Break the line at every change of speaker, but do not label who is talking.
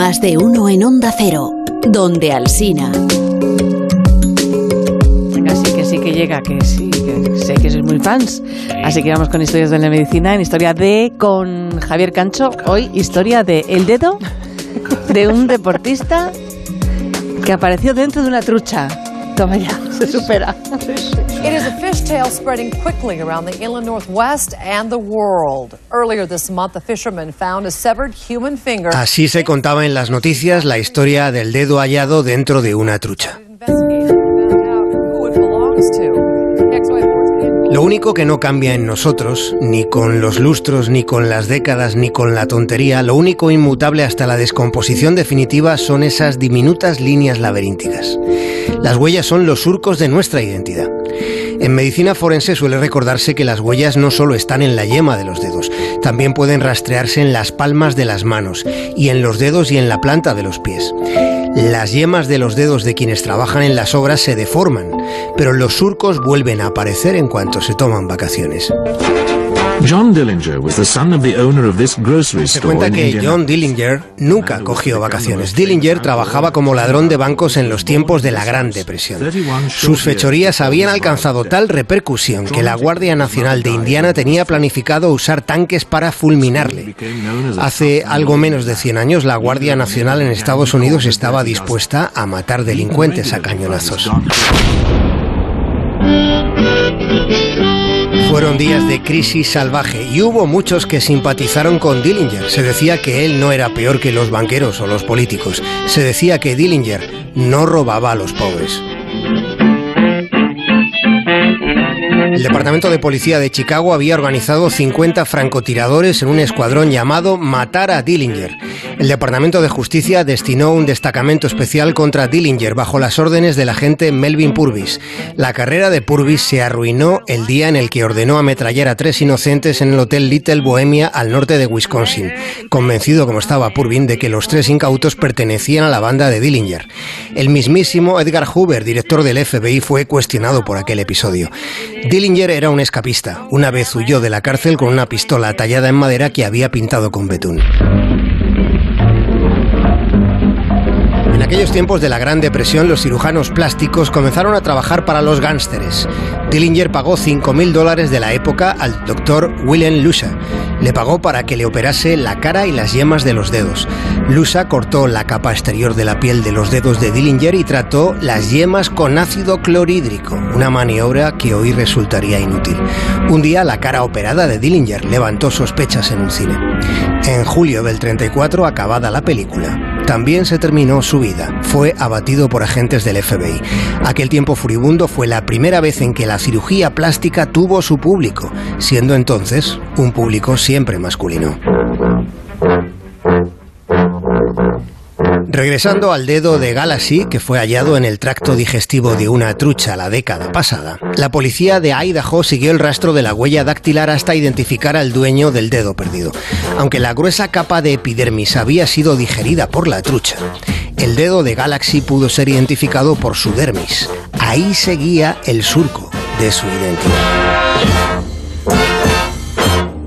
Más de uno en Onda Cero, donde Alsina.
Venga, sí que sí que llega, que sí, que sé que sois muy fans. Así que vamos con historias de la medicina, en historia de con Javier Cancho. Hoy historia de el dedo de un deportista que apareció dentro de una trucha. Toma ya, se supera.
It is a fishtail spreading quickly around the inland northwest and the world. Earlier this month, a fisherman found a severed human finger.
Así se contaba en las noticias la historia del dedo hallado dentro de una trucha.
Investigators found out who it belongs to. XY4's
Lo único que no cambia en nosotros, ni con los lustros, ni con las décadas, ni con la tontería, lo único inmutable hasta la descomposición definitiva son esas diminutas líneas laberínticas. Las huellas son los surcos de nuestra identidad. En medicina forense suele recordarse que las huellas no solo están en la yema de los dedos, también pueden rastrearse en las palmas de las manos y en los dedos y en la planta de los pies. Las yemas de los dedos de quienes trabajan en las obras se deforman, pero los surcos vuelven a aparecer en cuanto se toman vacaciones.
John Dillinger was the son of the owner of this grocery
Se
store
cuenta
in
que. John Dillinger nunca cogió vacaciones. Dillinger trabajaba como ladrón de bancos en los tiempos de la Gran Depresión. Sus fechorías habían alcanzado tal repercusión que la Guardia Nacional de Indiana tenía planificado usar tanques para fulminarle. Hace algo menos de 100 años, la Guardia Nacional en Estados Unidos estaba dispuesta a matar delincuentes a cañonazos. Fueron días de crisis salvaje y hubo muchos que simpatizaron con Dillinger. Se decía que él no era peor que los banqueros o los políticos. Se decía que Dillinger no robaba a los pobres. El Departamento de Policía de Chicago había organizado 50 francotiradores en un escuadrón llamado Matar a Dillinger. El Departamento de Justicia destinó un destacamento especial contra Dillinger bajo las órdenes del agente Melvin Purvis. La carrera de Purvis se arruinó el día en el que ordenó ametrallar a tres inocentes en el Hotel Little Bohemia al norte de Wisconsin, convencido como estaba Purvis de que los tres incautos pertenecían a la banda de Dillinger. El mismísimo Edgar Hoover, director del FBI, fue cuestionado por aquel episodio. Dillinger era un escapista. Una vez huyó de la cárcel con una pistola tallada en madera que había pintado con betún. Aquellos tiempos de la Gran Depresión, los cirujanos plásticos comenzaron a trabajar para los gánsteres. Dillinger pagó 5.000 dólares de la época al doctor Willem Lusa. Le pagó para que le operase la cara y las yemas de los dedos. Lusa cortó la capa exterior de la piel de los dedos de Dillinger y trató las yemas con ácido clorhídrico, una maniobra que hoy resultaría inútil. Un día la cara operada de Dillinger levantó sospechas en un cine. En julio del 34, acabada la película, también se terminó su vida. Fue abatido por agentes del FBI. Aquel tiempo furibundo fue la primera vez en que la cirugía plástica tuvo su público, siendo entonces un público siempre masculino. Regresando al dedo de Galaxy, que fue hallado en el tracto digestivo de una trucha la década pasada, la policía de Idaho siguió el rastro de la huella dactilar hasta identificar al dueño del dedo perdido. Aunque la gruesa capa de epidermis había sido digerida por la trucha, el dedo de Galaxy pudo ser identificado por su dermis. Ahí seguía el surco de su identidad.